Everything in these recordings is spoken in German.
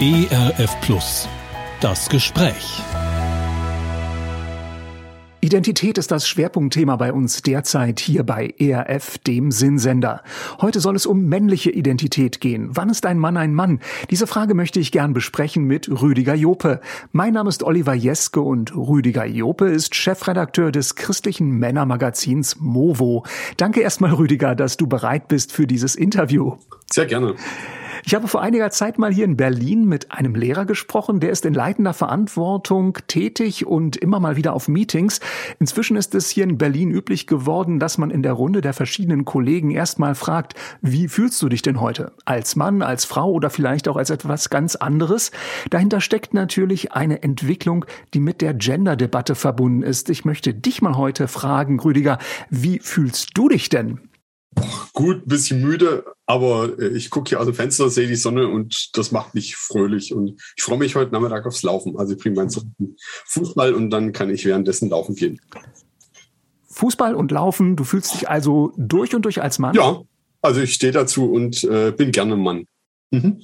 ERF Plus. Das Gespräch. Identität ist das Schwerpunktthema bei uns derzeit hier bei ERF, dem Sinnsender. Heute soll es um männliche Identität gehen. Wann ist ein Mann ein Mann? Diese Frage möchte ich gern besprechen mit Rüdiger Jope. Mein Name ist Oliver Jeske und Rüdiger Jope ist Chefredakteur des christlichen Männermagazins Movo. Danke erstmal, Rüdiger, dass du bereit bist für dieses Interview. Sehr gerne. Ich habe vor einiger Zeit mal hier in Berlin mit einem Lehrer gesprochen, der ist in leitender Verantwortung tätig und immer mal wieder auf Meetings. Inzwischen ist es hier in Berlin üblich geworden, dass man in der Runde der verschiedenen Kollegen erstmal fragt, wie fühlst du dich denn heute? Als Mann, als Frau oder vielleicht auch als etwas ganz anderes? Dahinter steckt natürlich eine Entwicklung, die mit der Gender-Debatte verbunden ist. Ich möchte dich mal heute fragen, Rüdiger, wie fühlst du dich denn? Gut, bisschen müde, aber äh, ich gucke hier aus dem Fenster, sehe die Sonne und das macht mich fröhlich. Und ich freue mich heute Nachmittag aufs Laufen. Also ich bringe meinen Fußball und dann kann ich währenddessen laufen gehen. Fußball und Laufen, du fühlst dich also durch und durch als Mann? Ja, also ich stehe dazu und äh, bin gerne Mann. Mhm.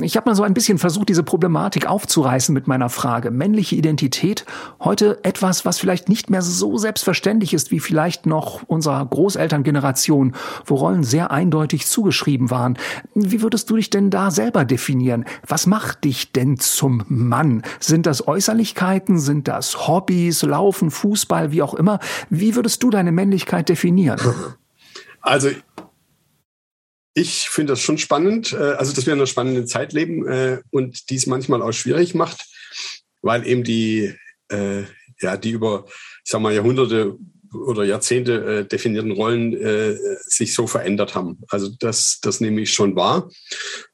Ich habe mal so ein bisschen versucht, diese Problematik aufzureißen mit meiner Frage. Männliche Identität, heute etwas, was vielleicht nicht mehr so selbstverständlich ist wie vielleicht noch unserer Großelterngeneration, wo Rollen sehr eindeutig zugeschrieben waren. Wie würdest du dich denn da selber definieren? Was macht dich denn zum Mann? Sind das Äußerlichkeiten? Sind das Hobbys, Laufen, Fußball, wie auch immer? Wie würdest du deine Männlichkeit definieren? Also ich finde das schon spannend, äh, also dass wir in einer spannenden Zeit leben äh, und dies manchmal auch schwierig macht, weil eben die, äh, ja, die über, ich sag mal, Jahrhunderte oder Jahrzehnte definierten Rollen sich so verändert haben. Also das, das nehme ich schon wahr.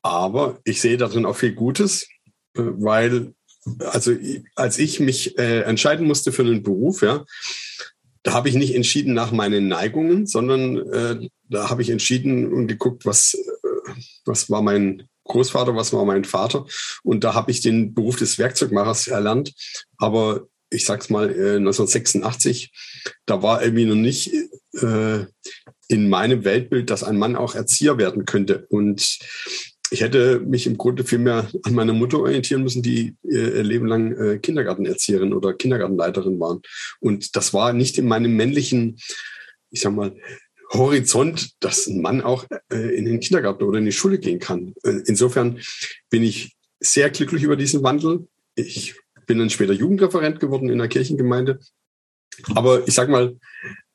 Aber ich sehe darin auch viel Gutes, weil, also als ich mich entscheiden musste für einen Beruf, ja, da habe ich nicht entschieden nach meinen Neigungen, sondern äh, da habe ich entschieden und geguckt, was, äh, was war mein Großvater, was war mein Vater. Und da habe ich den Beruf des Werkzeugmachers erlernt. Aber ich sag's mal, äh, 1986, da war irgendwie noch nicht äh, in meinem Weltbild, dass ein Mann auch Erzieher werden könnte. Und ich hätte mich im Grunde viel mehr an meiner Mutter orientieren müssen, die ihr Leben lang äh, Kindergartenerzieherin oder Kindergartenleiterin waren. Und das war nicht in meinem männlichen, ich sag mal, Horizont, dass ein Mann auch äh, in den Kindergarten oder in die Schule gehen kann. Äh, insofern bin ich sehr glücklich über diesen Wandel. Ich bin dann später Jugendreferent geworden in der Kirchengemeinde. Aber ich sag mal,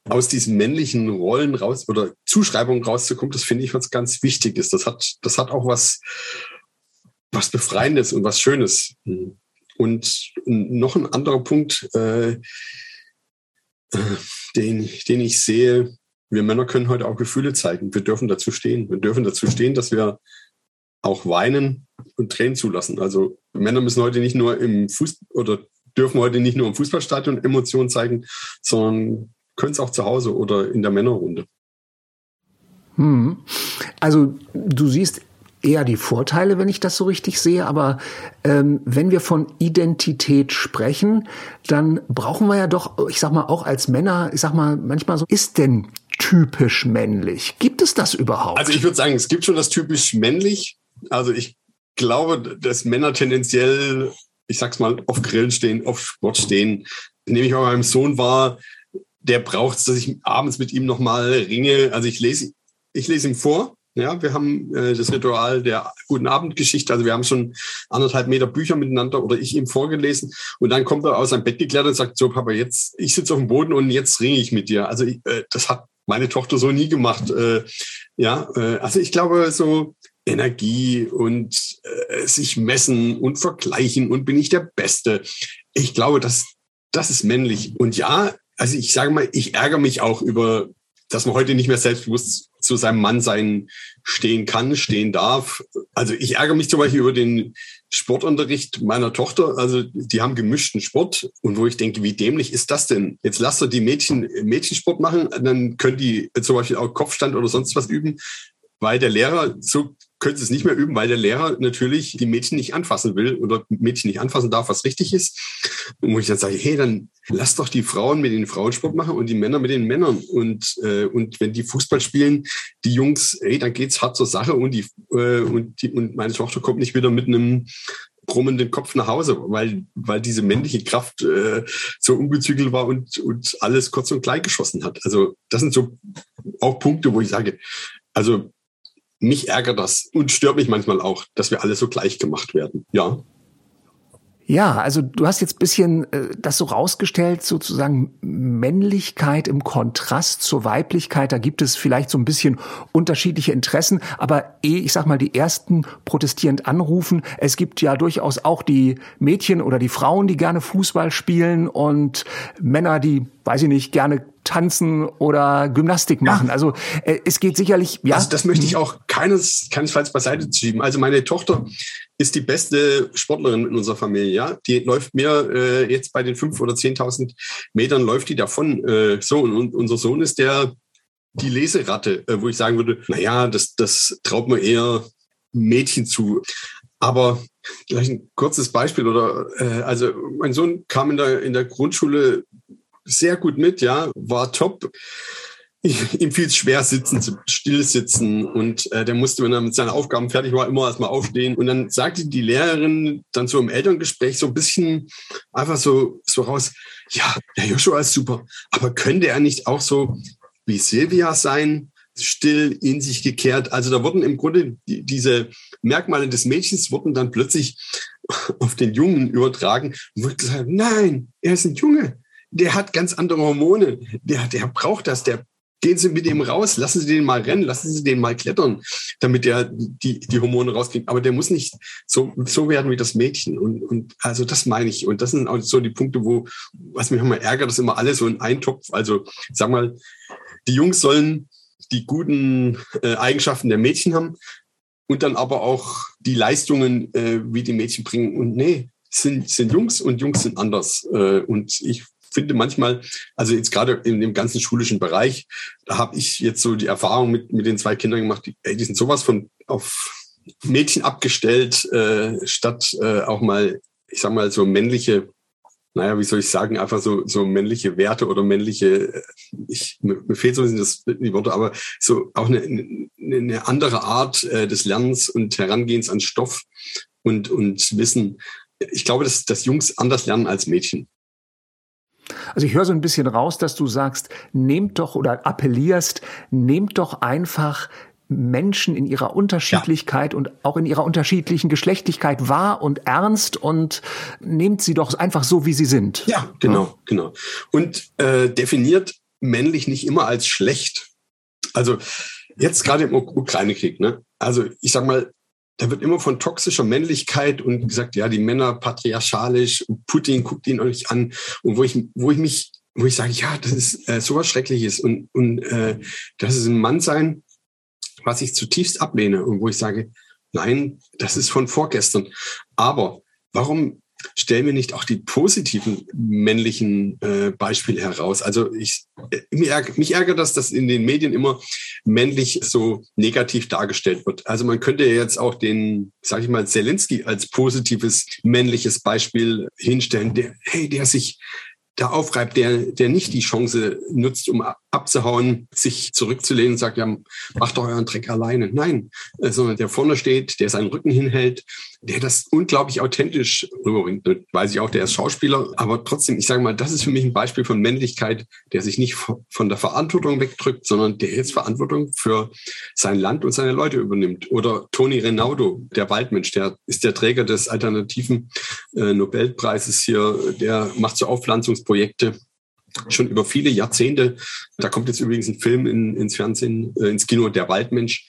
aus diesen männlichen Rollen raus oder Zuschreibungen rauszukommen, das finde ich was ganz Wichtiges. Das hat, das hat auch was, was Befreiendes und was Schönes. Und noch ein anderer Punkt, äh, den, den ich sehe, wir Männer können heute auch Gefühle zeigen. Wir dürfen dazu stehen. Wir dürfen dazu stehen, dass wir auch weinen und Tränen zulassen. Also Männer müssen heute nicht nur im Fußball oder dürfen heute nicht nur im Fußballstadion Emotionen zeigen, sondern können es auch zu Hause oder in der Männerrunde. Hm. Also du siehst eher die Vorteile, wenn ich das so richtig sehe. Aber ähm, wenn wir von Identität sprechen, dann brauchen wir ja doch, ich sag mal, auch als Männer, ich sag mal, manchmal so, ist denn typisch männlich? Gibt es das überhaupt? Also ich würde sagen, es gibt schon das typisch männlich. Also ich glaube, dass Männer tendenziell, ich sag's mal, auf Grillen stehen, auf Sport stehen. Nehme ich bei meinem Sohn wahr, der braucht es, dass ich abends mit ihm nochmal ringe. Also ich lese, ich lese ihm vor. Ja, wir haben äh, das Ritual der guten Abendgeschichte. Also wir haben schon anderthalb Meter Bücher miteinander oder ich ihm vorgelesen und dann kommt er aus seinem Bett geklärt und sagt: So, Papa, jetzt ich sitze auf dem Boden und jetzt ringe ich mit dir. Also ich, äh, das hat meine Tochter so nie gemacht. Äh, ja, äh, also ich glaube so Energie und äh, sich messen und vergleichen und bin ich der Beste. Ich glaube, das das ist männlich. Und ja, also ich sage mal, ich ärgere mich auch über, dass man heute nicht mehr selbstbewusst zu seinem Mannsein stehen kann, stehen darf. Also ich ärgere mich zum Beispiel über den Sportunterricht meiner Tochter. Also die haben gemischten Sport und wo ich denke, wie dämlich ist das denn? Jetzt lasst ihr die Mädchen Mädchensport machen, dann können die zum Beispiel auch Kopfstand oder sonst was üben, weil der Lehrer so können sie es nicht mehr üben, weil der Lehrer natürlich die Mädchen nicht anfassen will oder Mädchen nicht anfassen darf, was richtig ist. Und wo ich dann sage, hey, dann lass doch die Frauen mit den Frauensport machen und die Männer mit den Männern. Und, äh, und wenn die Fußball spielen, die Jungs, hey, dann geht's hart zur Sache und die, äh, und die, und meine Tochter kommt nicht wieder mit einem brummenden Kopf nach Hause, weil, weil diese männliche Kraft äh, so ungezügelt war und, und alles kurz und klein geschossen hat. Also das sind so auch Punkte, wo ich sage, also mich ärgert das und stört mich manchmal auch, dass wir alle so gleich gemacht werden. Ja. Ja, also du hast jetzt bisschen äh, das so rausgestellt, sozusagen Männlichkeit im Kontrast zur Weiblichkeit. Da gibt es vielleicht so ein bisschen unterschiedliche Interessen, aber eh, ich sag mal, die ersten protestierend anrufen. Es gibt ja durchaus auch die Mädchen oder die Frauen, die gerne Fußball spielen und Männer, die, weiß ich nicht, gerne tanzen oder Gymnastik machen. Ja. Also äh, es geht sicherlich. Ja. Also das möchte ich mhm. auch keines, keinesfalls beiseite schieben. Also meine Tochter ist die beste Sportlerin in unserer Familie. Ja, die läuft mir äh, jetzt bei den fünf oder zehntausend Metern läuft die davon. Äh, so und, und unser Sohn ist der die Leseratte, äh, wo ich sagen würde, na ja, das das traut man eher Mädchen zu. Aber gleich ein kurzes Beispiel oder äh, also mein Sohn kam in der in der Grundschule sehr gut mit, ja, war top. ihm fiel es schwer, sitzen, zu still sitzen und äh, der musste, wenn er mit seinen Aufgaben fertig war, immer erstmal aufstehen. Und dann sagte die Lehrerin dann so im Elterngespräch so ein bisschen einfach so, so raus, ja, der Joshua ist super, aber könnte er nicht auch so wie Silvia sein, still, in sich gekehrt? Also da wurden im Grunde die, diese Merkmale des Mädchens wurden dann plötzlich auf den Jungen übertragen und wurde gesagt, nein, er ist ein Junge, der hat ganz andere Hormone, der, der braucht das, der gehen Sie mit ihm raus, lassen Sie den mal rennen, lassen Sie den mal klettern, damit der die, die Hormone rauskriegt. Aber der muss nicht so, so werden wie das Mädchen. Und, und also das meine ich. Und das sind auch so die Punkte, wo, was mich immer ärgert, dass immer alle so in einen Topf. Also sag mal, die Jungs sollen die guten äh, Eigenschaften der Mädchen haben und dann aber auch die Leistungen, äh, wie die Mädchen bringen. Und nee, sind, sind Jungs und Jungs sind anders. Äh, und ich finde manchmal, also jetzt gerade in dem ganzen schulischen Bereich, da habe ich jetzt so die Erfahrung mit, mit den zwei Kindern gemacht, die, ey, die sind sowas von auf Mädchen abgestellt, äh, statt äh, auch mal, ich sag mal, so männliche naja, wie soll ich sagen, einfach so, so männliche Werte oder männliche, äh, ich, mir, mir fehlt so ein bisschen das, die Worte, aber so auch eine, eine andere Art äh, des Lernens und Herangehens an Stoff und, und Wissen. Ich glaube, dass, dass Jungs anders lernen als Mädchen. Also ich höre so ein bisschen raus, dass du sagst, nehmt doch oder appellierst, nehmt doch einfach Menschen in ihrer Unterschiedlichkeit ja. und auch in ihrer unterschiedlichen Geschlechtlichkeit wahr und ernst und nehmt sie doch einfach so, wie sie sind. Ja, genau, ja. genau. Und äh, definiert männlich nicht immer als schlecht. Also jetzt gerade im Ukraine-Krieg, ne? Also ich sag mal, da wird immer von toxischer Männlichkeit und gesagt, ja, die Männer patriarchalisch, Putin guckt ihn euch an. Und wo ich, wo ich mich, wo ich sage, ja, das ist äh, sowas Schreckliches und, und äh, das ist ein Mann sein, was ich zutiefst ablehne und wo ich sage, nein, das ist von vorgestern. Aber warum stellen wir nicht auch die positiven männlichen äh, Beispiele heraus. Also ich, äh, mich, ärgert, mich ärgert das, dass in den Medien immer männlich so negativ dargestellt wird. Also man könnte jetzt auch den, sage ich mal, Zelensky als positives männliches Beispiel hinstellen, der, hey, der sich da aufreibt, der, der nicht die Chance nutzt, um abzuhauen, sich zurückzulehnen und sagt, ja, macht doch euren Dreck alleine. Nein, äh, sondern der vorne steht, der seinen Rücken hinhält, der das unglaublich authentisch rüberbringt. Weiß ich auch, der ist Schauspieler, aber trotzdem, ich sage mal, das ist für mich ein Beispiel von Männlichkeit, der sich nicht von der Verantwortung wegdrückt, sondern der jetzt Verantwortung für sein Land und seine Leute übernimmt. Oder Toni Renaudo, der Waldmensch, der ist der Träger des alternativen äh, Nobelpreises hier, der macht so Aufpflanzungsprojekte schon über viele Jahrzehnte. Da kommt jetzt übrigens ein Film in, ins Fernsehen, äh, ins Kino, Der Waldmensch.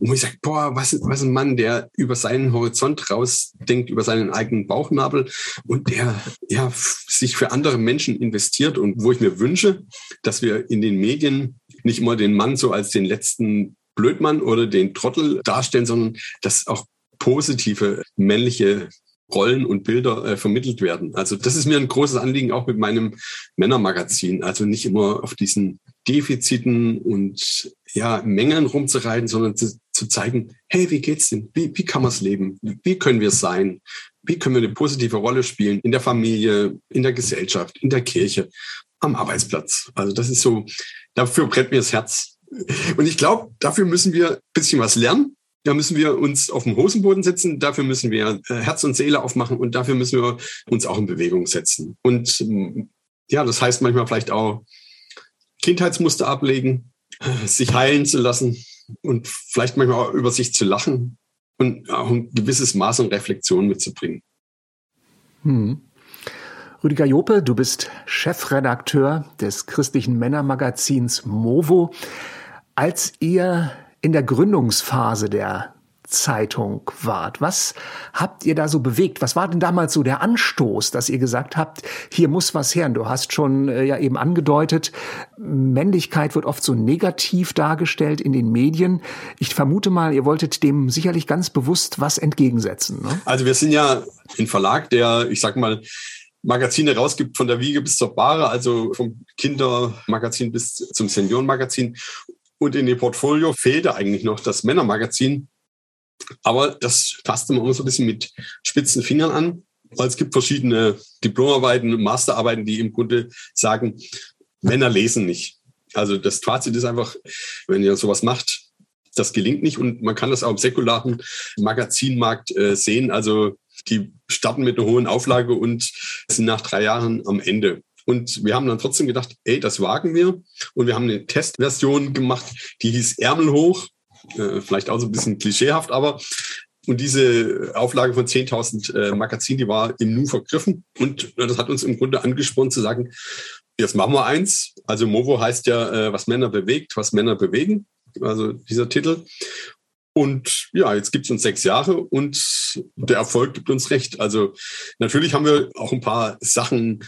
Und wo ich sage, boah, was, was ein Mann, der über seinen Horizont rausdenkt, über seinen eigenen Bauchnabel und der ja sich für andere Menschen investiert und wo ich mir wünsche, dass wir in den Medien nicht immer den Mann so als den letzten Blödmann oder den Trottel darstellen, sondern dass auch positive männliche Rollen und Bilder äh, vermittelt werden. Also das ist mir ein großes Anliegen auch mit meinem Männermagazin. Also nicht immer auf diesen Defiziten und ja, Mengen rumzureiten, sondern zu, zu zeigen, hey, wie geht's denn? Wie, wie kann man es leben? Wie können wir sein? Wie können wir eine positive Rolle spielen in der Familie, in der Gesellschaft, in der Kirche, am Arbeitsplatz? Also das ist so, dafür brennt mir das Herz. Und ich glaube, dafür müssen wir ein bisschen was lernen. Da müssen wir uns auf den Hosenboden setzen, dafür müssen wir äh, Herz und Seele aufmachen und dafür müssen wir uns auch in Bewegung setzen. Und ähm, ja, das heißt manchmal vielleicht auch Kindheitsmuster ablegen, äh, sich heilen zu lassen und vielleicht manchmal auch über sich zu lachen und auch ein gewisses Maß an Reflexion mitzubringen. Hm. Rüdiger Jope, du bist Chefredakteur des christlichen Männermagazins Movo. Als ihr in der Gründungsphase der Zeitung wart. Was habt ihr da so bewegt? Was war denn damals so der Anstoß, dass ihr gesagt habt, hier muss was her? Und du hast schon äh, ja eben angedeutet, Männlichkeit wird oft so negativ dargestellt in den Medien. Ich vermute mal, ihr wolltet dem sicherlich ganz bewusst was entgegensetzen. Ne? Also wir sind ja ein Verlag, der, ich sag mal, Magazine rausgibt von der Wiege bis zur Bahre, also vom Kindermagazin bis zum Seniorenmagazin. Und in dem Portfolio fehlte eigentlich noch das Männermagazin. Aber das fasst man immer so ein bisschen mit spitzen Fingern an, weil es gibt verschiedene Diplomarbeiten, Masterarbeiten, die im Grunde sagen, Männer lesen nicht. Also das Fazit ist einfach, wenn ihr sowas macht, das gelingt nicht und man kann das auch im säkularen Magazinmarkt äh, sehen. Also die starten mit einer hohen Auflage und sind nach drei Jahren am Ende. Und wir haben dann trotzdem gedacht, ey, das wagen wir. Und wir haben eine Testversion gemacht, die hieß Ärmel hoch. Äh, vielleicht auch so ein bisschen klischeehaft, aber und diese Auflage von 10.000 äh, Magazinen, die war im Nu vergriffen. Und das hat uns im Grunde angespornt zu sagen, jetzt machen wir eins. Also Movo heißt ja, äh, was Männer bewegt, was Männer bewegen. Also dieser Titel. Und ja, jetzt gibt es uns sechs Jahre und der Erfolg gibt uns recht. Also natürlich haben wir auch ein paar Sachen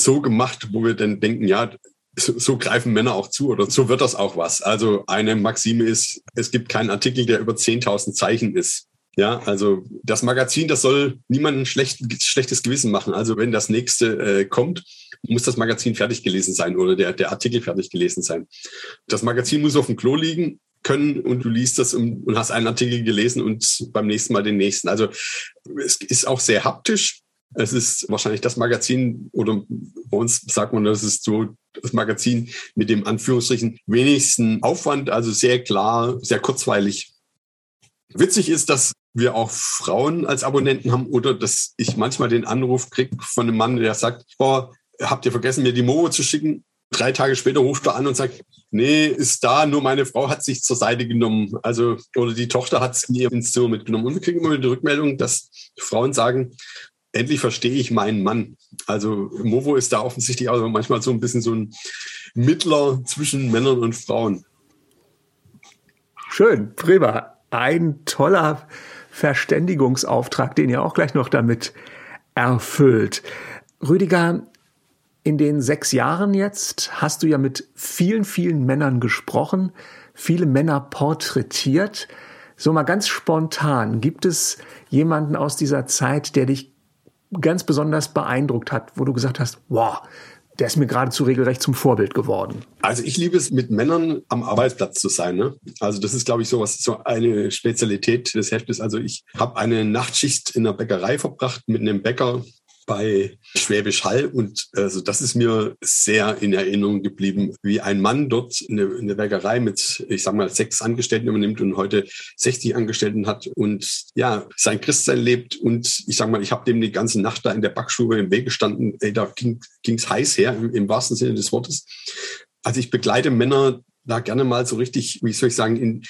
so gemacht, wo wir dann denken, ja, so, so greifen Männer auch zu oder so wird das auch was. Also eine Maxime ist, es gibt keinen Artikel, der über 10.000 Zeichen ist. Ja, also das Magazin, das soll niemandem schlecht, schlechtes Gewissen machen. Also wenn das nächste äh, kommt, muss das Magazin fertig gelesen sein oder der, der Artikel fertig gelesen sein. Das Magazin muss auf dem Klo liegen können und du liest das und, und hast einen Artikel gelesen und beim nächsten Mal den nächsten. Also es ist auch sehr haptisch. Es ist wahrscheinlich das Magazin oder bei uns sagt man, das ist so das Magazin mit dem Anführungsstrichen wenigsten Aufwand, also sehr klar, sehr kurzweilig. Witzig ist, dass wir auch Frauen als Abonnenten haben oder dass ich manchmal den Anruf kriege von einem Mann, der sagt, boah, habt ihr vergessen, mir die Momo zu schicken? Drei Tage später ruft er an und sagt, nee, ist da, nur meine Frau hat sich zur Seite genommen. Also, oder die Tochter hat es mir ins Zimmer mitgenommen. Und wir kriegen immer die Rückmeldung, dass Frauen sagen, endlich verstehe ich meinen Mann. Also Movo ist da offensichtlich auch manchmal so ein bisschen so ein Mittler zwischen Männern und Frauen. Schön, prima. Ein toller Verständigungsauftrag, den ihr auch gleich noch damit erfüllt. Rüdiger, in den sechs Jahren jetzt hast du ja mit vielen, vielen Männern gesprochen, viele Männer porträtiert. So mal ganz spontan, gibt es jemanden aus dieser Zeit, der dich ganz besonders beeindruckt hat, wo du gesagt hast, wow, der ist mir geradezu regelrecht zum Vorbild geworden. Also ich liebe es, mit Männern am Arbeitsplatz zu sein. Ne? Also das ist, glaube ich, so was, so eine Spezialität des Heftes. Also ich habe eine Nachtschicht in der Bäckerei verbracht mit einem Bäcker, bei Schwäbisch Hall. Und also das ist mir sehr in Erinnerung geblieben, wie ein Mann dort eine, eine Bäckerei mit, ich sag mal, sechs Angestellten übernimmt und heute 60 Angestellten hat und ja, sein Christsein lebt. Und ich sag mal, ich habe dem die ganze Nacht da in der Backstube im Weg gestanden, ey, da ging es heiß her, im, im wahrsten Sinne des Wortes. Also ich begleite Männer da gerne mal so richtig, wie soll ich sagen, in,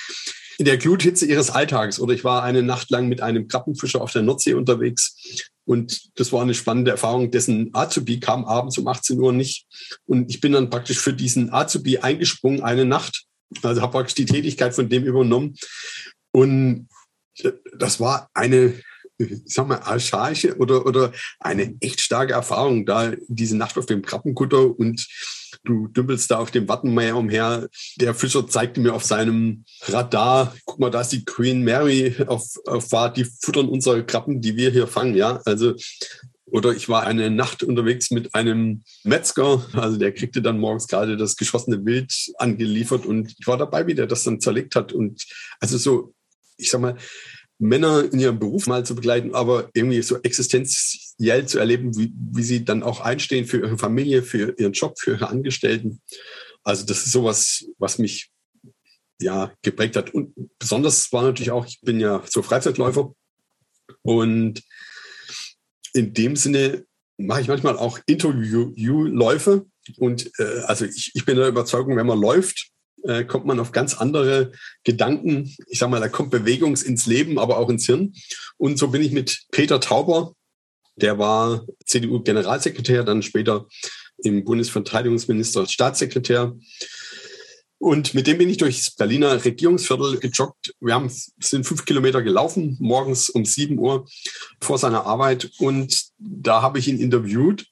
in der Gluthitze ihres Alltags. Oder ich war eine Nacht lang mit einem Krabbenfischer auf der Nordsee unterwegs. Und das war eine spannende Erfahrung. Dessen Azubi kam abends um 18 Uhr nicht. Und ich bin dann praktisch für diesen Azubi eingesprungen eine Nacht. Also habe praktisch die Tätigkeit von dem übernommen. Und das war eine, ich sag mal, archaische oder, oder eine echt starke Erfahrung, da diese Nacht auf dem Krabbenkutter und du dümpelst da auf dem Wattenmeer umher. Der Fischer zeigte mir auf seinem Radar, guck mal, da ist die Queen Mary auf, auf Fahrt, die futtern unsere Krabben, die wir hier fangen, ja. Also Oder ich war eine Nacht unterwegs mit einem Metzger, also der kriegte dann morgens gerade das geschossene Wild angeliefert und ich war dabei, wie der das dann zerlegt hat. Und also so, ich sag mal, Männer in ihrem Beruf mal zu begleiten, aber irgendwie so existenziell zu erleben, wie, wie sie dann auch einstehen für ihre Familie, für ihren Job, für ihre Angestellten. Also das ist sowas, was mich ja geprägt hat. Und besonders war natürlich auch, ich bin ja so Freizeitläufer und in dem Sinne mache ich manchmal auch Interviewläufe. Und äh, also ich, ich bin der Überzeugung, wenn man läuft, äh, kommt man auf ganz andere Gedanken. Ich sage mal, da kommt Bewegung ins Leben, aber auch ins Hirn. Und so bin ich mit Peter Tauber, der war CDU-Generalsekretär, dann später im Bundesverteidigungsminister Staatssekretär. Und mit dem bin ich durchs Berliner Regierungsviertel gejoggt. Wir haben, sind fünf Kilometer gelaufen, morgens um sieben Uhr vor seiner Arbeit. Und da habe ich ihn interviewt.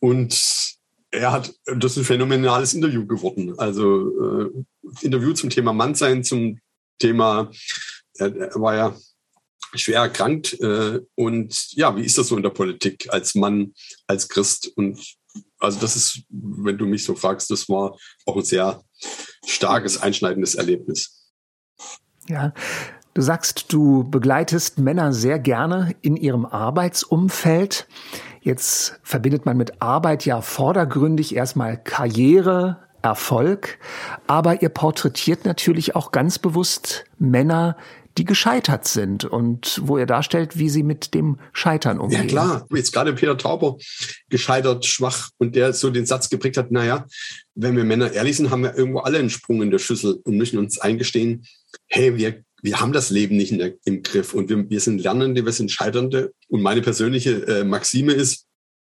Und er hat, das ist ein phänomenales Interview geworden. Also äh, Interview zum Thema Mannsein, zum Thema, er, er war ja schwer erkrankt. Äh, und ja, wie ist das so in der Politik als Mann, als Christ? Und also das ist, wenn du mich so fragst, das war auch ein sehr starkes, einschneidendes Erlebnis. Ja. Du sagst, du begleitest Männer sehr gerne in ihrem Arbeitsumfeld. Jetzt verbindet man mit Arbeit ja vordergründig erstmal Karriere, Erfolg, aber ihr porträtiert natürlich auch ganz bewusst Männer, die gescheitert sind und wo ihr darstellt, wie sie mit dem Scheitern umgehen. Ja klar, jetzt gerade Peter Tauber gescheitert, schwach und der so den Satz geprägt hat, naja, wenn wir Männer ehrlich sind, haben wir irgendwo alle einen Sprung in der Schüssel und müssen uns eingestehen, hey, wir, wir haben das Leben nicht der, im Griff und wir, wir sind Lernende, wir sind Scheiternde und meine persönliche äh, Maxime ist,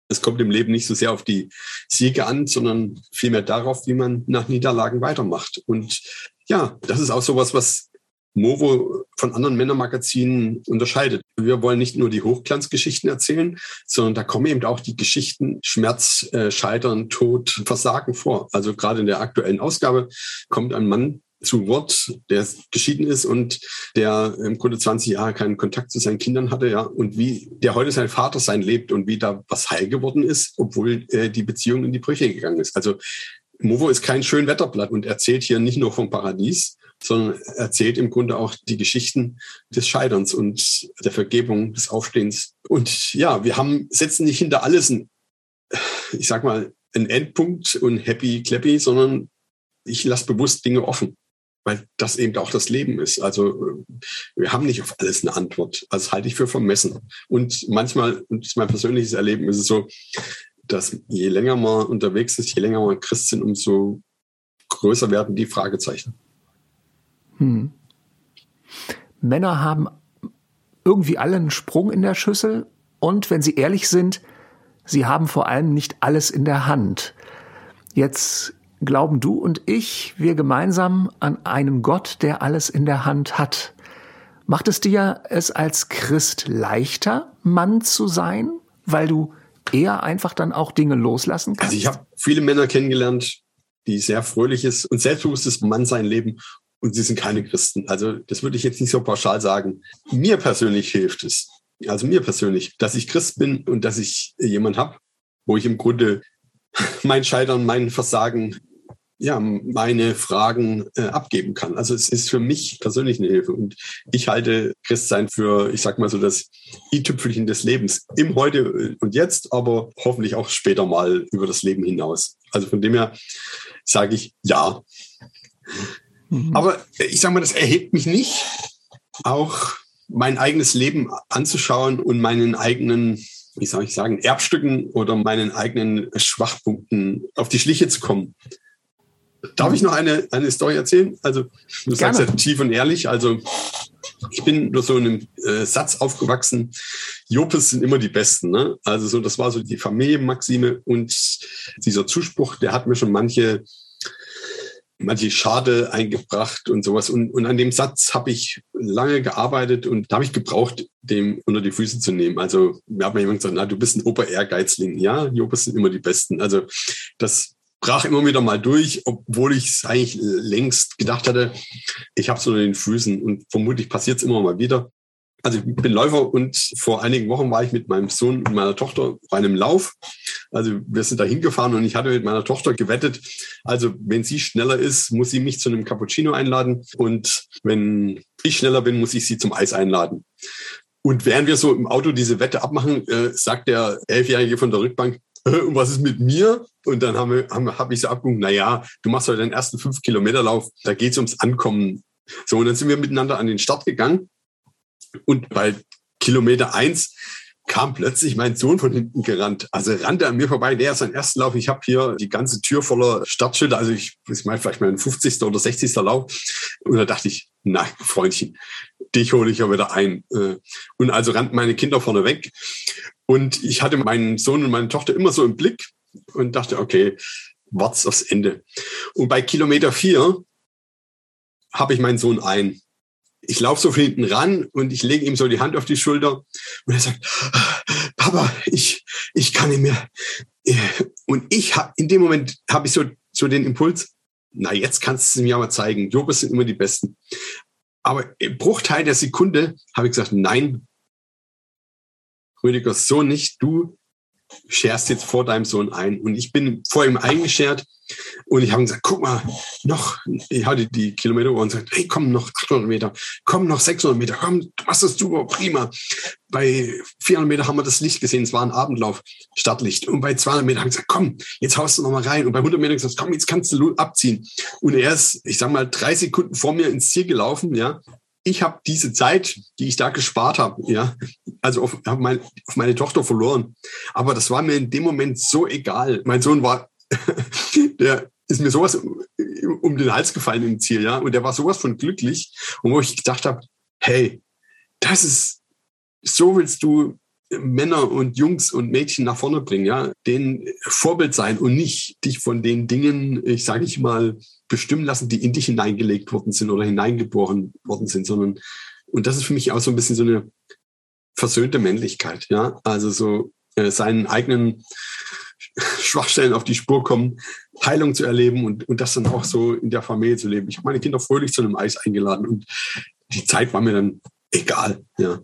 es kommt im Leben nicht so sehr auf die Siege an, sondern vielmehr darauf, wie man nach Niederlagen weitermacht. Und ja, das ist auch sowas, was Movo von anderen Männermagazinen unterscheidet. Wir wollen nicht nur die Hochglanzgeschichten erzählen, sondern da kommen eben auch die Geschichten Schmerz, äh, Scheitern, Tod, Versagen vor. Also gerade in der aktuellen Ausgabe kommt ein Mann zu Wort, der geschieden ist und der im Grunde 20 Jahre keinen Kontakt zu seinen Kindern hatte, ja, und wie der heute sein Vater sein lebt und wie da was heil geworden ist, obwohl äh, die Beziehung in die Brüche gegangen ist. Also Movo ist kein Schönwetterblatt und erzählt hier nicht nur vom Paradies, sondern erzählt im Grunde auch die Geschichten des Scheiterns und der Vergebung, des Aufstehens. Und ja, wir haben, setzen nicht hinter alles ein, ich sag mal, einen Endpunkt und happy clappy, sondern ich lasse bewusst Dinge offen, weil das eben auch das Leben ist. Also wir haben nicht auf alles eine Antwort. Das halte ich für vermessen. Und manchmal, und das ist mein persönliches Erleben, ist es so, dass je länger man unterwegs ist, je länger man Christ sind, umso größer werden die Fragezeichen. Hm. Männer haben irgendwie alle einen Sprung in der Schüssel und wenn sie ehrlich sind, sie haben vor allem nicht alles in der Hand. Jetzt glauben du und ich, wir gemeinsam an einen Gott, der alles in der Hand hat. Macht es dir es als Christ leichter, Mann zu sein, weil du eher einfach dann auch Dinge loslassen kannst? Also ich habe viele Männer kennengelernt, die sehr fröhliches und selbstbewusstes Mannsein leben und sie sind keine Christen. Also das würde ich jetzt nicht so pauschal sagen. Mir persönlich hilft es, also mir persönlich, dass ich Christ bin und dass ich jemand habe, wo ich im Grunde mein Scheitern, mein Versagen, ja, meine Fragen äh, abgeben kann. Also es ist für mich persönlich eine Hilfe. Und ich halte Christsein für, ich sag mal so, das i-Tüpfelchen des Lebens. Im Heute und Jetzt, aber hoffentlich auch später mal über das Leben hinaus. Also von dem her sage ich ja. Mhm. Aber ich sage mal, das erhebt mich nicht, auch mein eigenes Leben anzuschauen und meinen eigenen, wie soll ich sagen, Erbstücken oder meinen eigenen Schwachpunkten auf die Schliche zu kommen. Darf ich noch eine, eine Story erzählen? Also, du Gerne. sagst ja tief und ehrlich, also ich bin nur so in einem äh, Satz aufgewachsen, Jopes sind immer die Besten. Ne? Also so, das war so die Familienmaxime und dieser Zuspruch, der hat mir schon manche manche Schade eingebracht und sowas. Und, und an dem Satz habe ich lange gearbeitet und da habe ich gebraucht, dem unter die Füße zu nehmen. Also mir hat mir jemand gesagt, na, du bist ein Ober-Ehrgeizling. Ja, Jobs sind immer die Besten. Also das brach immer wieder mal durch, obwohl ich es eigentlich längst gedacht hatte, ich habe es unter den Füßen und vermutlich passiert es immer mal wieder. Also ich bin Läufer und vor einigen Wochen war ich mit meinem Sohn und meiner Tochter bei einem Lauf. Also wir sind da hingefahren und ich hatte mit meiner Tochter gewettet. Also wenn sie schneller ist, muss sie mich zu einem Cappuccino einladen und wenn ich schneller bin, muss ich sie zum Eis einladen. Und während wir so im Auto diese Wette abmachen, äh, sagt der Elfjährige von der Rückbank, und was ist mit mir? Und dann haben wir, haben, hab ich so abgeguckt, na ja, du machst heute den ersten fünf Kilometer Lauf, da geht's ums Ankommen. So, und dann sind wir miteinander an den Start gegangen. Und bei Kilometer eins kam plötzlich mein Sohn von hinten gerannt. Also rannte an mir vorbei, der ist sein erster Lauf. Ich habe hier die ganze Tür voller Startschilder. Also ich, ich meine vielleicht mein 50. oder 60. Lauf. Und da dachte ich, na, Freundchen, dich hole ich ja wieder ein. Äh, und also rannten meine Kinder vorne weg. Und ich hatte meinen Sohn und meine Tochter immer so im Blick und dachte, okay, wart's aufs Ende. Und bei Kilometer vier habe ich meinen Sohn ein ich laufe so von hinten ran und ich lege ihm so die Hand auf die Schulter und er sagt, Papa, ich, ich kann nicht mehr. Und ich habe in dem Moment habe ich so, so den Impuls, na, jetzt kannst du es mir aber zeigen. Jobs sind immer die Besten. Aber im Bruchteil der Sekunde habe ich gesagt, nein, Rüdiger, so nicht. Du scherst jetzt vor deinem Sohn ein. Und ich bin vor ihm eingeschert und ich habe gesagt, guck mal, noch, ich hatte die Kilometeruhr und gesagt, hey, komm, noch 800 Meter, komm, noch 600 Meter, komm, du machst das super, prima. Bei 400 Meter haben wir das Licht gesehen, es war ein Abendlauf, Stadtlicht. Und bei 200 Meter habe ich gesagt, komm, jetzt haust du noch mal rein. Und bei 100 Meter gesagt, komm, jetzt kannst du abziehen. Und er ist, ich sag mal, drei Sekunden vor mir ins Ziel gelaufen, ja ich habe diese Zeit, die ich da gespart habe, ja, also auf, hab mein, auf meine Tochter verloren. Aber das war mir in dem Moment so egal. Mein Sohn war, der ist mir sowas um den Hals gefallen im Ziel, ja, und der war sowas von glücklich, und wo ich gedacht habe, hey, das ist, so willst du Männer und Jungs und Mädchen nach vorne bringen, ja, denen Vorbild sein und nicht dich von den Dingen, ich sage ich mal, bestimmen lassen, die in dich hineingelegt worden sind oder hineingeboren worden sind, sondern und das ist für mich auch so ein bisschen so eine versöhnte Männlichkeit, ja, also so äh, seinen eigenen Schwachstellen auf die Spur kommen, Heilung zu erleben und, und das dann auch so in der Familie zu leben. Ich habe meine Kinder fröhlich zu einem Eis eingeladen und die Zeit war mir dann egal, ja.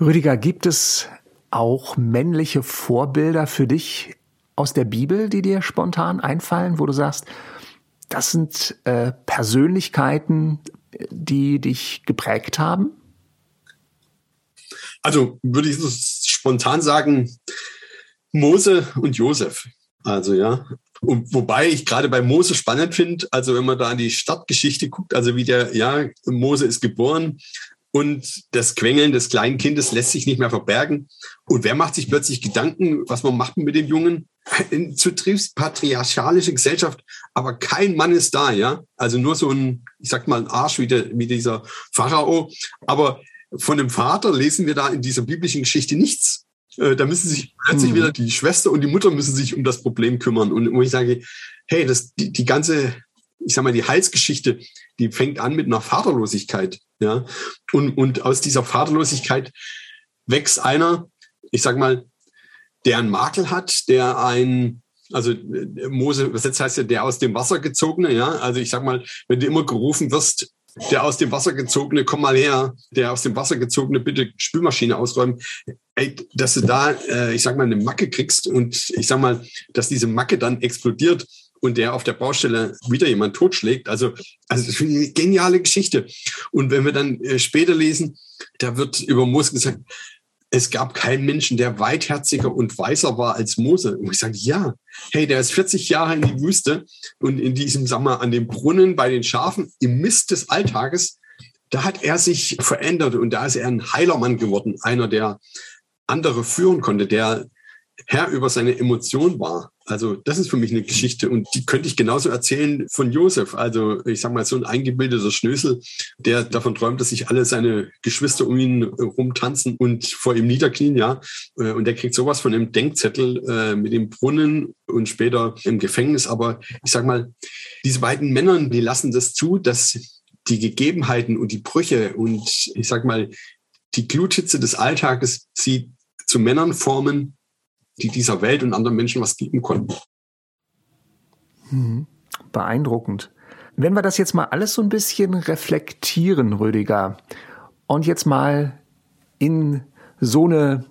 Rüdiger, gibt es auch männliche Vorbilder für dich aus der Bibel, die dir spontan einfallen, wo du sagst, das sind äh, Persönlichkeiten, die dich geprägt haben? Also würde ich spontan sagen, Mose und Josef. Also ja. Und wobei ich gerade bei Mose spannend finde, also wenn man da an die Stadtgeschichte guckt, also wie der, ja, Mose ist geboren, und das Quengeln des kleinen Kindes lässt sich nicht mehr verbergen. Und wer macht sich plötzlich Gedanken, was man macht mit dem Jungen? In zutiefst patriarchalische Gesellschaft, aber kein Mann ist da, ja. Also nur so ein, ich sag mal, ein Arsch wie, der, wie dieser Pharao. Aber von dem Vater lesen wir da in dieser biblischen Geschichte nichts. Äh, da müssen sich plötzlich mhm. wieder die Schwester und die Mutter müssen sich um das Problem kümmern. Und wo ich sage, hey, das, die, die ganze ich sag mal, die Heilsgeschichte, die fängt an mit einer Vaterlosigkeit, ja. Und, und aus dieser Vaterlosigkeit wächst einer, ich sag mal, der einen Makel hat, der ein, also Mose, übersetzt heißt ja, der aus dem Wasser gezogene, ja. Also ich sag mal, wenn du immer gerufen wirst, der aus dem Wasser gezogene, komm mal her, der aus dem Wasser gezogene, bitte Spülmaschine ausräumen, ey, dass du da, äh, ich sag mal, eine Macke kriegst und ich sag mal, dass diese Macke dann explodiert und der auf der Baustelle wieder jemand totschlägt. Also, also das ist eine geniale Geschichte. Und wenn wir dann äh, später lesen, da wird über Mose gesagt, es gab keinen Menschen, der weitherziger und weiser war als Mose. Und ich sage, ja, hey, der ist 40 Jahre in die Wüste und in diesem, sag mal, an dem Brunnen bei den Schafen, im Mist des Alltages, da hat er sich verändert und da ist er ein Heilermann geworden, einer, der andere führen konnte, der Herr über seine Emotionen war. Also das ist für mich eine Geschichte und die könnte ich genauso erzählen von Josef. Also ich sage mal so ein eingebildeter Schnösel, der davon träumt, dass sich alle seine Geschwister um ihn rumtanzen und vor ihm niederknien, ja. Äh, und der kriegt sowas von einem Denkzettel äh, mit dem Brunnen und später im Gefängnis. Aber ich sage mal, diese beiden Männer, die lassen das zu, dass die Gegebenheiten und die Brüche und ich sage mal die Gluthitze des Alltages sie zu Männern formen, die dieser Welt und anderen Menschen was geben konnten. Mhm. Beeindruckend. Wenn wir das jetzt mal alles so ein bisschen reflektieren, Rüdiger, und jetzt mal in so eine,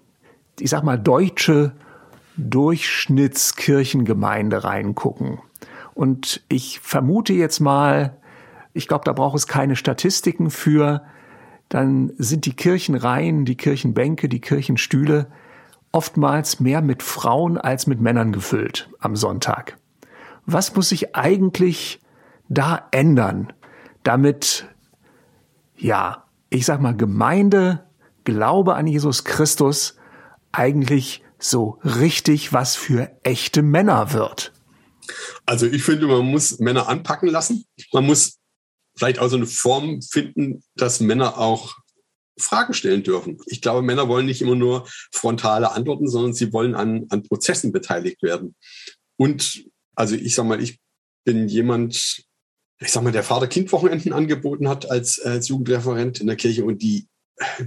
ich sag mal, deutsche Durchschnittskirchengemeinde reingucken. Und ich vermute jetzt mal, ich glaube, da braucht es keine Statistiken für, dann sind die Kirchenreihen, die Kirchenbänke, die Kirchenstühle oftmals mehr mit Frauen als mit Männern gefüllt am Sonntag. Was muss sich eigentlich da ändern, damit, ja, ich sag mal, Gemeinde, Glaube an Jesus Christus eigentlich so richtig was für echte Männer wird? Also ich finde, man muss Männer anpacken lassen. Man muss vielleicht auch so eine Form finden, dass Männer auch Fragen stellen dürfen. Ich glaube, Männer wollen nicht immer nur frontale Antworten, sondern sie wollen an, an Prozessen beteiligt werden. Und also ich sag mal, ich bin jemand, ich sag mal, der Vater-Kind-Wochenenden angeboten hat als, als Jugendreferent in der Kirche und die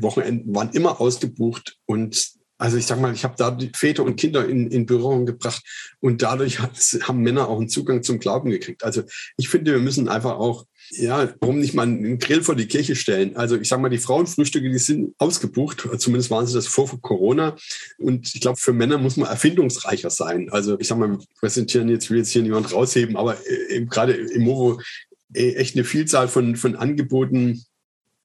Wochenenden waren immer ausgebucht und also ich sag mal, ich habe da Väter und Kinder in, in Berührung gebracht und dadurch haben Männer auch einen Zugang zum Glauben gekriegt. Also ich finde, wir müssen einfach auch ja, warum nicht mal einen Grill vor die Kirche stellen? Also ich sage mal, die Frauenfrühstücke, die sind ausgebucht. Zumindest waren sie das vor Corona. Und ich glaube, für Männer muss man erfindungsreicher sein. Also ich sage mal, wir präsentieren jetzt, will jetzt hier niemand rausheben, aber äh, gerade im Movo äh, echt eine Vielzahl von, von Angeboten,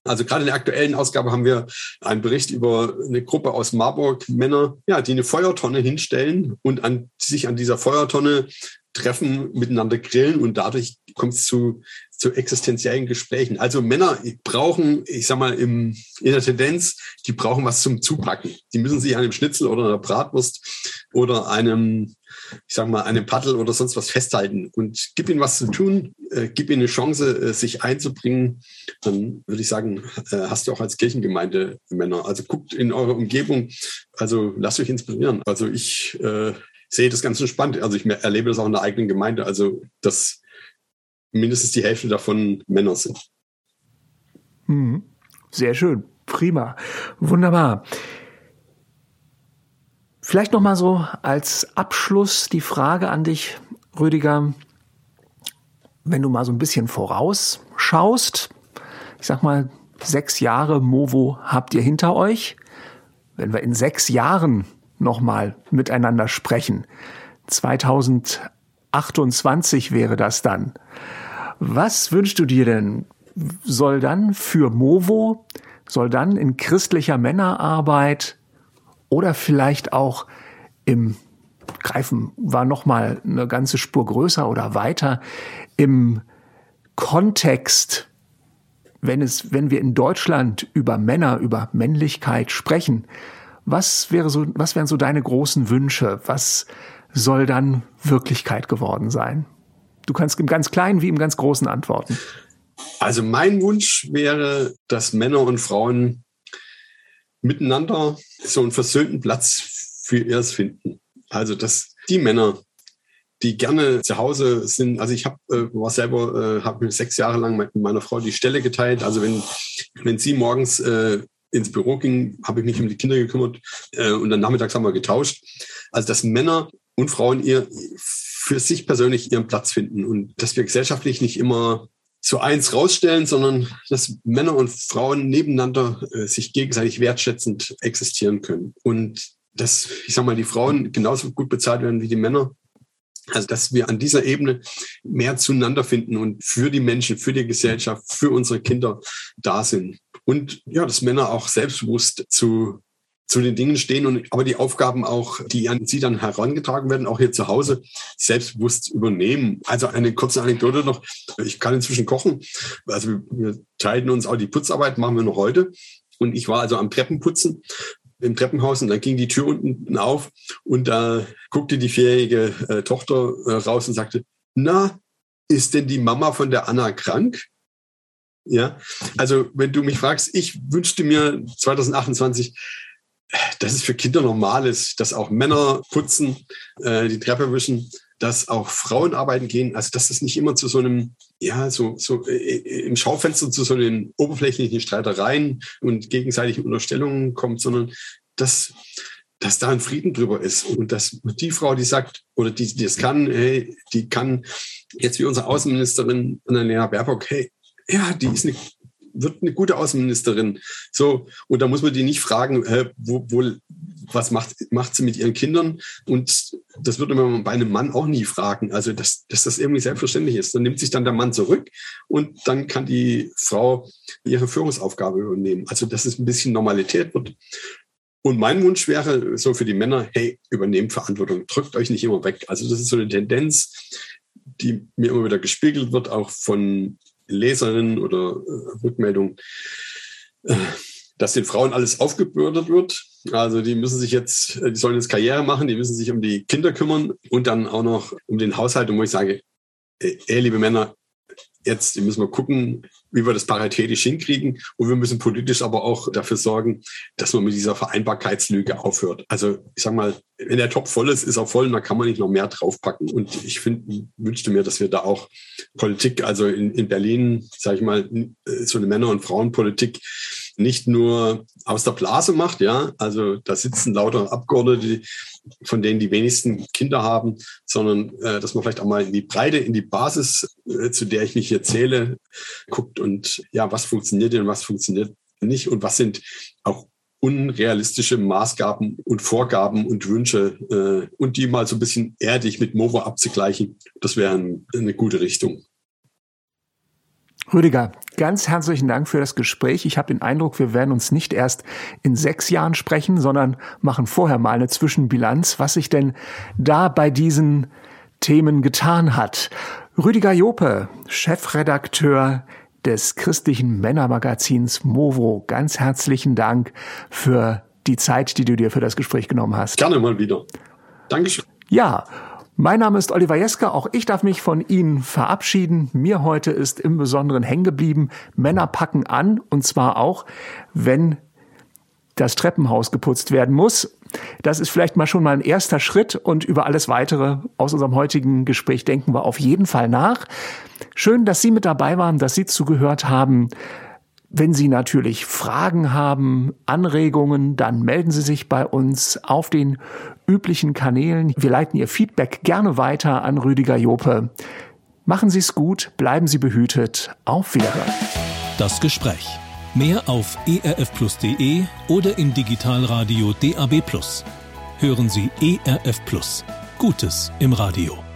also gerade in der aktuellen Ausgabe haben wir einen Bericht über eine Gruppe aus Marburg, Männer, ja, die eine Feuertonne hinstellen und an, sich an dieser Feuertonne treffen, miteinander grillen und dadurch kommt es zu, zu existenziellen Gesprächen. Also Männer brauchen, ich sag mal, im, in der Tendenz, die brauchen was zum Zupacken. Die müssen sich an einem Schnitzel oder einer Bratwurst oder einem, ich sag mal, einem Paddel oder sonst was festhalten und gib ihnen was zu tun, äh, gib ihnen eine Chance, äh, sich einzubringen. Dann würde ich sagen, äh, hast du auch als Kirchengemeinde Männer. Also guckt in eure Umgebung, also lasst euch inspirieren. Also ich äh, sehe das ganz entspannt. Also ich erlebe das auch in der eigenen Gemeinde. Also dass mindestens die Hälfte davon Männer sind. Mhm. Sehr schön. Prima. Wunderbar. Vielleicht noch mal so als Abschluss die Frage an dich, Rüdiger. Wenn du mal so ein bisschen vorausschaust, ich sag mal, sechs Jahre Movo habt ihr hinter euch. Wenn wir in sechs Jahren nochmal miteinander sprechen. 2028 wäre das dann. Was wünschst du dir denn? Soll dann für Movo, soll dann in christlicher Männerarbeit oder vielleicht auch im Greifen war nochmal eine ganze Spur größer oder weiter im Kontext, wenn es, wenn wir in Deutschland über Männer, über Männlichkeit sprechen, was wäre so, was wären so deine großen Wünsche? Was soll dann Wirklichkeit geworden sein? Du kannst im ganz Kleinen wie im ganz Großen antworten. Also mein Wunsch wäre, dass Männer und Frauen miteinander so einen versöhnten Platz für ihrs finden. Also dass die Männer, die gerne zu Hause sind, also ich habe äh, war selber, äh, habe mir sechs Jahre lang mit meiner Frau die Stelle geteilt. Also wenn wenn sie morgens äh, ins Büro ging, habe ich mich um die Kinder gekümmert äh, und dann nachmittags haben wir getauscht. Also dass Männer und Frauen ihr für sich persönlich ihren Platz finden und dass wir gesellschaftlich nicht immer so eins rausstellen, sondern dass Männer und Frauen nebeneinander äh, sich gegenseitig wertschätzend existieren können. Und dass, ich sag mal, die Frauen genauso gut bezahlt werden wie die Männer. Also, dass wir an dieser Ebene mehr zueinander finden und für die Menschen, für die Gesellschaft, für unsere Kinder da sind. Und ja, dass Männer auch selbstbewusst zu, zu den Dingen stehen und aber die Aufgaben auch, die an sie dann herangetragen werden, auch hier zu Hause selbstbewusst übernehmen. Also eine kurze Anekdote noch. Ich kann inzwischen kochen. Also wir teilen uns auch die Putzarbeit, machen wir noch heute. Und ich war also am Treppenputzen im Treppenhaus und dann ging die Tür unten auf und da guckte die vierjährige äh, Tochter äh, raus und sagte, na, ist denn die Mama von der Anna krank? Ja, also wenn du mich fragst, ich wünschte mir 2028, dass es für Kinder normal ist, dass auch Männer putzen, äh, die Treppe wischen, dass auch Frauen arbeiten gehen, also dass es nicht immer zu so einem, ja, so, so äh, im Schaufenster zu so einen oberflächlichen Streitereien und gegenseitigen Unterstellungen kommt, sondern dass, dass da ein Frieden drüber ist und dass die Frau, die sagt, oder die, die es kann, hey, die kann jetzt wie unsere Außenministerin Annalena Baerbock, hey, ja, die ist eine wird eine gute Außenministerin. So, und da muss man die nicht fragen, äh, wo, wo, was macht, macht sie mit ihren Kindern? Und das würde man bei einem Mann auch nie fragen. Also, dass, dass das irgendwie selbstverständlich ist. Dann nimmt sich dann der Mann zurück und dann kann die Frau ihre Führungsaufgabe übernehmen. Also, dass es ein bisschen Normalität wird. Und mein Wunsch wäre so für die Männer, hey, übernehmt Verantwortung, drückt euch nicht immer weg. Also das ist so eine Tendenz, die mir immer wieder gespiegelt wird, auch von Leserinnen oder äh, Rückmeldungen, äh, dass den Frauen alles aufgebürdet wird. Also die müssen sich jetzt, äh, die sollen jetzt Karriere machen, die müssen sich um die Kinder kümmern und dann auch noch um den Haushalt. Und wo ich sage, ey, äh, liebe Männer, jetzt müssen wir gucken, wie wir das paritätisch hinkriegen. Und wir müssen politisch aber auch dafür sorgen, dass man mit dieser Vereinbarkeitslüge aufhört. Also ich sag mal, wenn der Topf voll ist, ist er voll und da kann man nicht noch mehr draufpacken. Und ich finde, wünschte mir, dass wir da auch Politik, also in, in Berlin, sage ich mal, so eine Männer- und Frauenpolitik nicht nur aus der Blase macht, ja, also da sitzen lauter Abgeordnete, von denen die wenigsten Kinder haben, sondern äh, dass man vielleicht auch mal in die Breite, in die Basis, äh, zu der ich mich hier zähle, guckt und ja, was funktioniert denn, was funktioniert nicht und was sind auch unrealistische Maßgaben und Vorgaben und Wünsche äh, und die mal so ein bisschen erdig mit Movo abzugleichen, das wäre ein, eine gute Richtung. Rüdiger, ganz herzlichen Dank für das Gespräch. Ich habe den Eindruck, wir werden uns nicht erst in sechs Jahren sprechen, sondern machen vorher mal eine Zwischenbilanz, was sich denn da bei diesen Themen getan hat. Rüdiger Jope, Chefredakteur des christlichen Männermagazins Movo, ganz herzlichen Dank für die Zeit, die du dir für das Gespräch genommen hast. Gerne mal wieder. Dankeschön. Ja, mein Name ist Oliver Jeske, auch ich darf mich von Ihnen verabschieden. Mir heute ist im Besonderen hängen geblieben, Männer packen an, und zwar auch, wenn das Treppenhaus geputzt werden muss. Das ist vielleicht mal schon mal ein erster Schritt und über alles weitere aus unserem heutigen Gespräch denken wir auf jeden Fall nach. Schön, dass Sie mit dabei waren, dass Sie zugehört haben. Wenn Sie natürlich Fragen haben, Anregungen, dann melden Sie sich bei uns auf den üblichen Kanälen. Wir leiten Ihr Feedback gerne weiter an Rüdiger Jope. Machen Sie es gut, bleiben Sie behütet. Auf Wiederhören. Das Gespräch. Mehr auf erfplus.de oder im Digitalradio DAB+. Hören Sie ERF. Gutes im Radio.